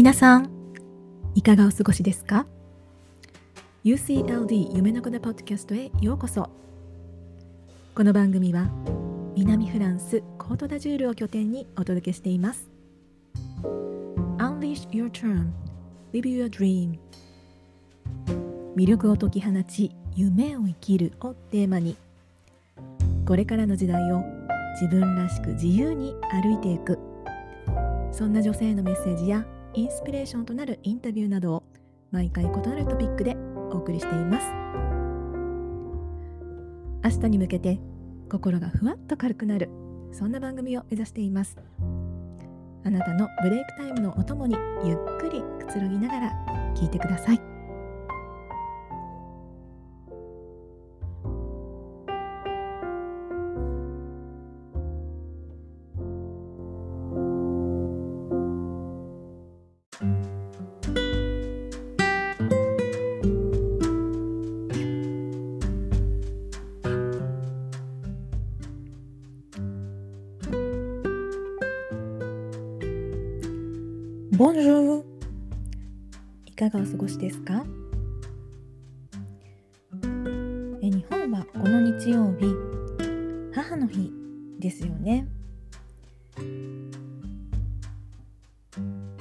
皆さんいかがお過ごしですか？UCLD 夢の子のポッドキャストへようこそ。この番組は南フランスコートダジュールを拠点にお届けしています。Unleash your term Live your dream. 魅力を解き放ち夢を生きるをテーマにこれからの時代を自分らしく自由に歩いていく。そんな女性のメッセージやインスピレーションとなるインタビューなどを毎回異なるトピックでお送りしています。明日に向けて心がふわっと軽くなるそんな番組を目指しています。あなたのブレイクタイムのお供にゆっくりくつろぎながら聞いてください。ボンジューいかがお過ごしですか？え日本はこの日曜日母の日ですよね、え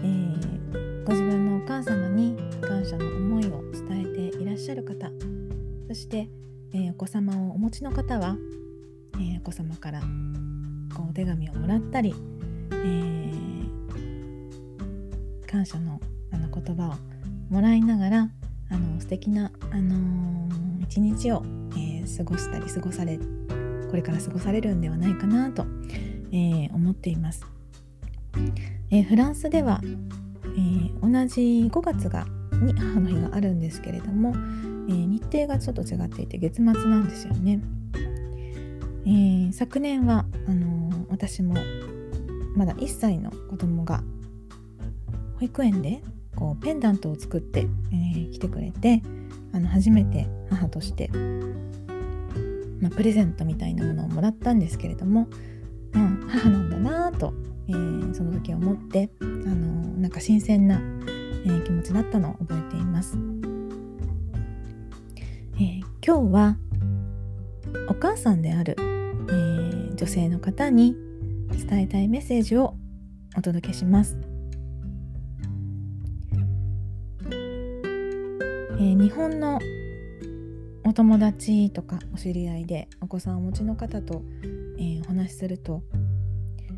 ー、ご自分のお母様に感謝の思いを伝えていらっしゃる方そして、えー、お子様をお持ちの方は、えー、お子様からこうお手紙をもらったり、えー感謝のあの言葉をもらいながらあの素敵な、あのー、一日を、えー、過ごしたり過ごされこれから過ごされるんではないかなと、えー、思っています、えフランスでは、え同じ5月がに母の日があるんですけれども、え日程がちょっと違っていて月末なんですよね、え昨年はあの私もまだ1歳の子供が保育園でこうペンダントを作って、えー、来てくれてあの初めて母として、まあ、プレゼントみたいなものをもらったんですけれども、まあ、母なんだなと、えー、その時思ってあのなんか新鮮な、え、気持ちだったのを覚えています、え今日はお母さんである、え女性の方に伝えたいメッセージをお届けします。えー、日本のお友達とかお知り合いでお子さんをお持ちの方と、えー、お話しすると、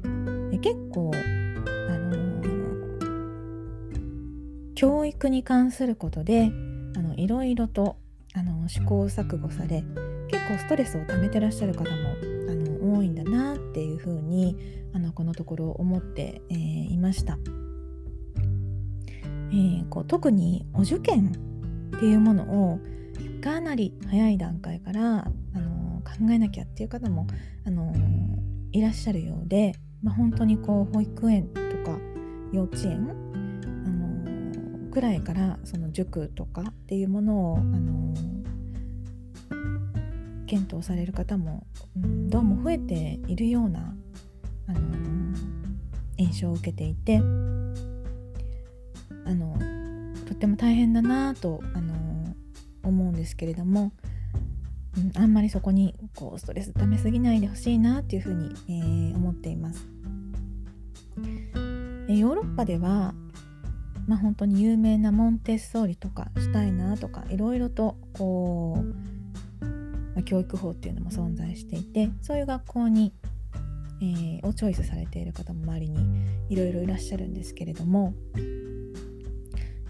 えー、結構、あの教育に関することであのいろいろとあの試行錯誤され結構ストレスを溜めてらっしゃる方もあの多いんだなっていうふうにあのこのところ思って、え、いました。え、こう特にお受験っていうものをかなり早い段階からあの考えなきゃっていう方もあのいらっしゃるようで、まあ、本当にこう保育園とか幼稚園あのくらいからその塾とかっていうものをあの検討される方も、うん、どうも増えているようなあの印象を受けていてあのとっても大変だなと、あの思うんですけれども、うん、あんまりそこにこうストレス溜めすぎないでほしいなっていうふうに、えー、思っています。えヨーロッパでは、まあ、本当に有名なモンテッソーリとかシュタイナーとかいろいろとこう、まあ、教育法っていうのも存在していてそういう学校に、えー、をチョイスされている方も周りにいろいろいらっしゃるんですけれども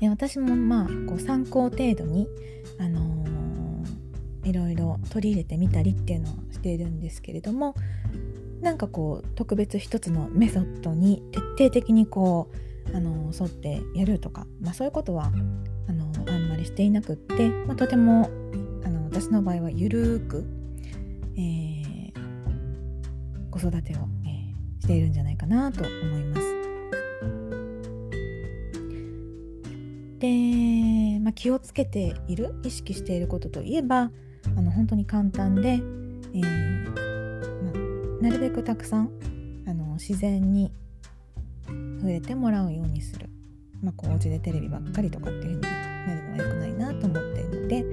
で私もまあこう参考程度に、あのー、いろいろ取り入れてみたりっていうのをしているんですけれどもなんかこう特別一つのメソッドに徹底的にこう、あのー、沿ってやるとか、まあ、そういうことはあのー、あんまりしていなくって、まあ、とてもあの私の場合はゆるく、えー、子育てを、え、しているんじゃないかなと思います。で、まあ、気をつけている意識していることといえばあの本当に簡単で、えー、まあ、なるべくたくさんあの自然に触れてもらうようにする、まあ、こうお家でテレビばっかりとかっていう風になるのは良くないなと思っているので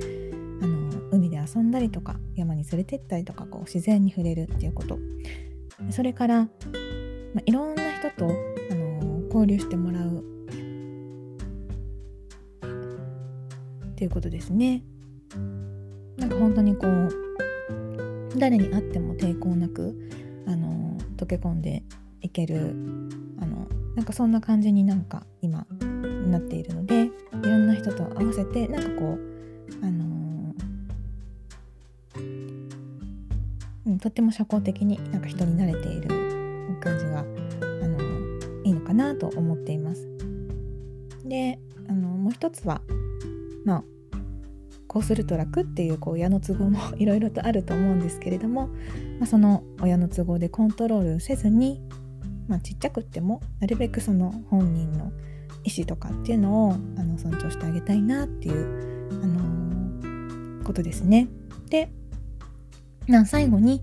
あの海で遊んだりとか山に連れてったりとかこう自然に触れるっていうこと。それから、まあ、いろんな人とあの交流してもらうっていうことですね。なんか本当にこう誰に会っても抵抗なくあの溶け込んでいけるあのなんかそんな感じになんか今なっているのでいろんな人と合わせてなんかこうあのうん、とっても社交的になんか人に慣れている感じがあのいいのかなと思っています。であのもう一つはまあこうすると楽っていうこう親の都合も いろいろとあると思うんですけれども、まあ、その親の都合でコントロールせずに、まあ、ちっちゃくってもなるべくその本人の意思とかっていうのをあの尊重してあげたいなっていう、あのー、ことですね。でな最後に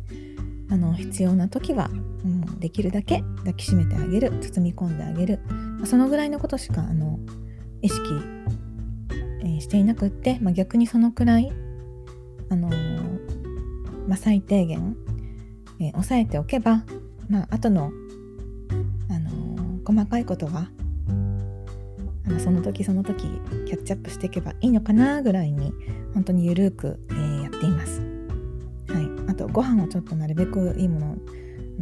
あの必要な時は、うん、できるだけ抱きしめてあげる包み込んであげる、まあ、そのぐらいのことしかあの意識えしていなくって、まあ、逆にそのくらい、あの、まあ、最低限、えー、抑えておけば、まあ後の、あの、細かいことはあのその時その時キャッチアップしていけばいいのかなぐらいに本当にゆるく、えー、やっています。はい、あとご飯をちょっとなるべくいいものを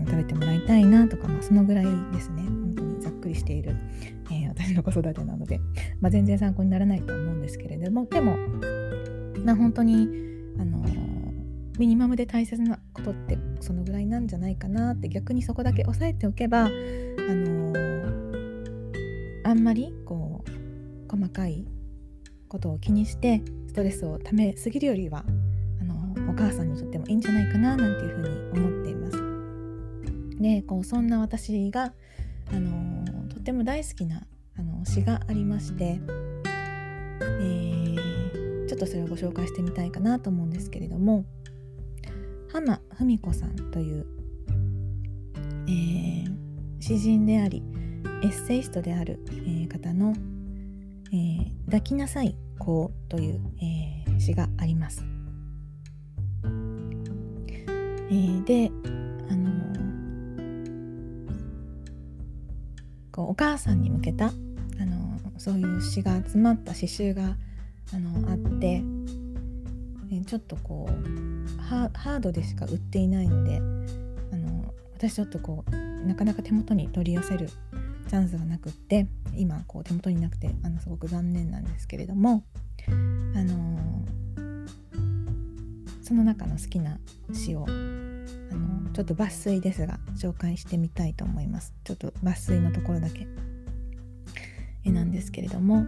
食べてもらいたいなとか、まあ、そのぐらいですねている、えー、私の子育てなので、まあ、全然参考にならないと思うんですけれどもでも、ま、本当にあのミニマムで大切なことってそのぐらいなんじゃないかなって逆にそこだけ押さえておけばあのあんまりこう細かいことを気にしてストレスをためすぎるよりはあのお母さんにとってもいいんじゃないかななんていうふうに思っています。でこうそんな私があのっても大好きなあの詩がありまして、えー、ちょっとそれをご紹介してみたいかなと思うんですけれども浜文子さんという、えー、詩人でありエッセイストである、えー、方の、えー「抱きなさい子」という、えー、詩があります。えー、でこうお母さんに向けたあのそういう詩が集まった詩集があのあってちょっとこうハードでしか売っていないのであの私ちょっとこうなかなか手元に取り寄せるチャンスがなくって今こう手元になくてあのすごく残念なんですけれどもあのその中の好きな詩をあのちょっと抜粋ですが紹介してみたいと思います。ちょっと抜粋のところだけ。絵なんですけれども。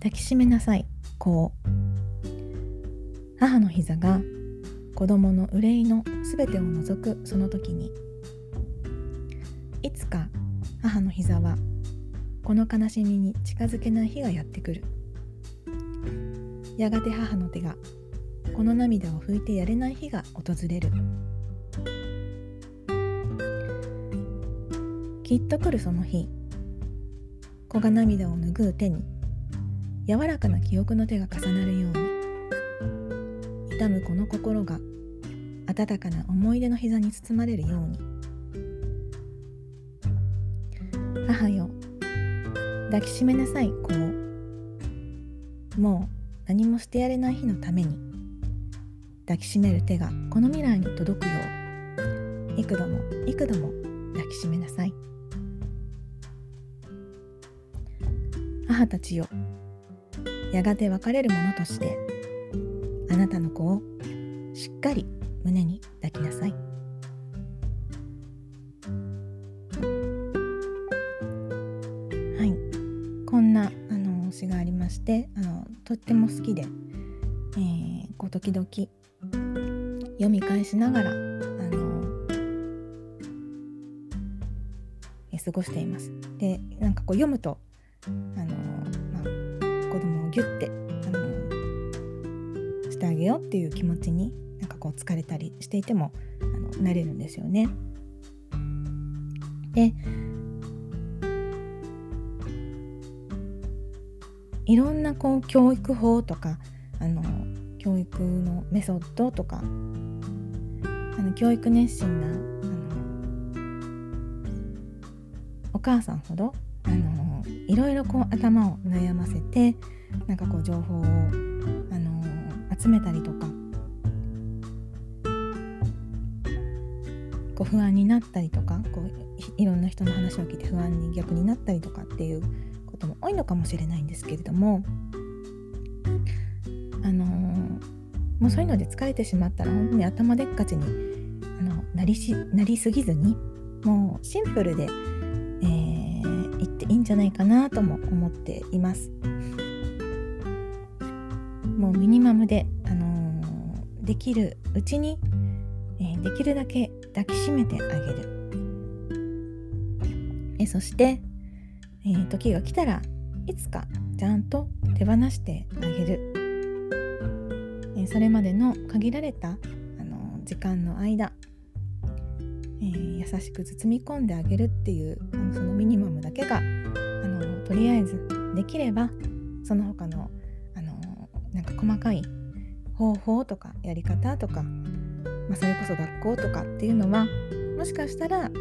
抱きしめなさい。こう。母の膝が子供の憂いのすべてを除く。その時に。いつか母の膝はこの悲しみに近づけない日がやってくる。やがて母の手がこの涙を拭いてやれない日が訪れる。きっと来るその日子が涙を拭う手に柔らかな記憶の手が重なるように痛むこの心が温かな思い出の膝に包まれるように。母よ抱きしめなさい子を。もう何もしてやれない日のために。抱きしめる手がこの未来に届くよう。幾度も幾度も抱きしめなさい。母たちよ。やがて別れるものとしてあなたの子をしっかり胸に抱きなさい。はい。こんなあの詩がありましてあのとっても好きで、えー、こう時々読み返しながらあの過ごしています。でなんかこう読むとあの、まあ、子供をギュッてあのしてあげようっていう気持ちになんかこう疲れたりしていてもあのなれるんですよね。でいろんなこう教育法とかあの教育のメソッドとかの教育熱心なあのお母さんほどあのいろいろこう頭を悩ませてなんかこう情報をあの集めたりとかこう不安になったりとかこういろんな人の話を聞いて不安に逆になったりとかっていうことも多いのかもしれないんですけれどもあのもうそういうので疲れてしまったら本当に頭でっかちになりしなりすぎずにもうシンプルで、えー、言っていいんじゃないかなとも思っています。もうミニマムで、あのー、できるうちに、えー、できるだけ抱きしめてあげる。えそして、えー、時が来たらいつかちゃんと手放してあげる。えそれまでの限られた、あの時間の間、え優しく包み込んであげるっていうあのそのミニマムだけがあのとりあえずできればその他のあのなんか細かい方法とかやり方とか、まあ、それこそ学校とかっていうのはもしかしたらあの、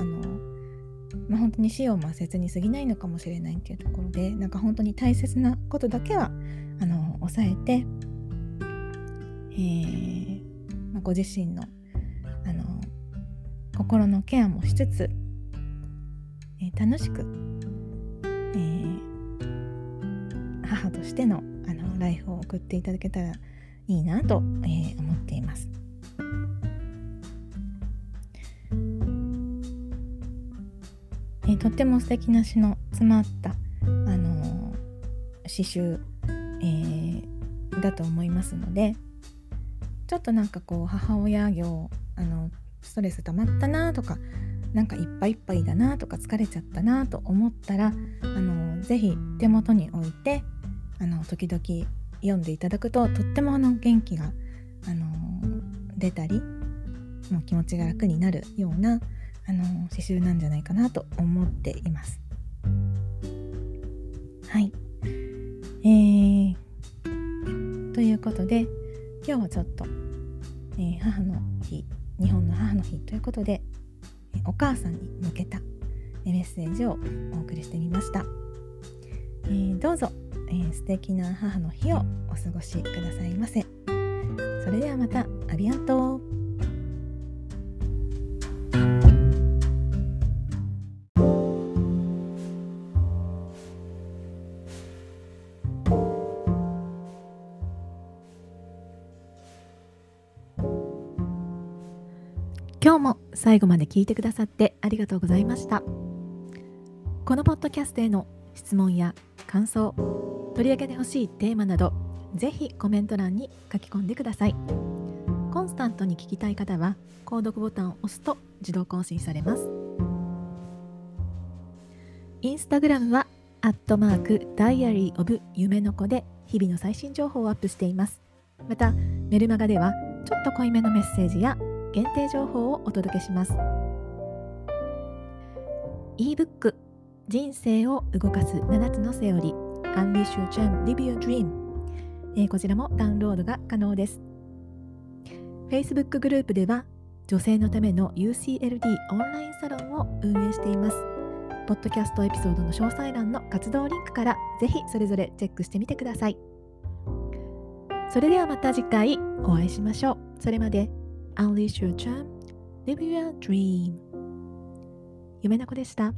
まあ、本当に死を抹殺に過ぎないのかもしれないっていうところでなんか本当に大切なことだけはあの抑えて、えーまあ、ご自身の心のケアもしつつ、えー、楽しく、えー、母としてのあのライフを送っていただけたらいいなと、えー、思っています。えー、とっても素敵な詩の詰まった、あの、詩集、えー、だと思いますのでちょっとなんかこう母親業あのストレス溜まったなとかなんかいっぱいいっぱいだなとか疲れちゃったなと思ったらあのぜひ手元に置いてあの時々読んでいただくととってもあの元気が、あの出たりもう気持ちが楽になるような、あの刺繍なんじゃないかなと思っています。はい。えー、ということで今日はちょっと、えー、母の日日本の母の日ということでお母さんに向けたメッセージをお送りしてみました。えー、どうぞえー、素敵な母の日をお過ごしくださいませそれではまたアビアント今日も最後まで聞いてくださってありがとうございました。このポッドキャストへの質問や感想取り上げてほしいテーマなどぜひコメント欄に書き込んでください。コンスタントに聞きたい方は購読ボタンを押すと自動更新されます。インスタグラムはアットマークダイアリーオブ夢の子で日々の最新情報をアップしています。またメルマガではちょっと濃いめのメッセージや限定情報をお届けします。ebook 人生を動かす7つのセオリー。Unleash Your Charm Live Your Dream、えー、こちらもダウンロードが可能です。Facebook グループでは女性のための UCLD オンラインサロンを運営しています。ポッドキャストエピソードの詳細欄の活動リンクからぜひそれぞれチェックしてみてください。それではまた次回お会いしましょう。それまで。Unleash Your Charm Live Your Dream 夢の子でした。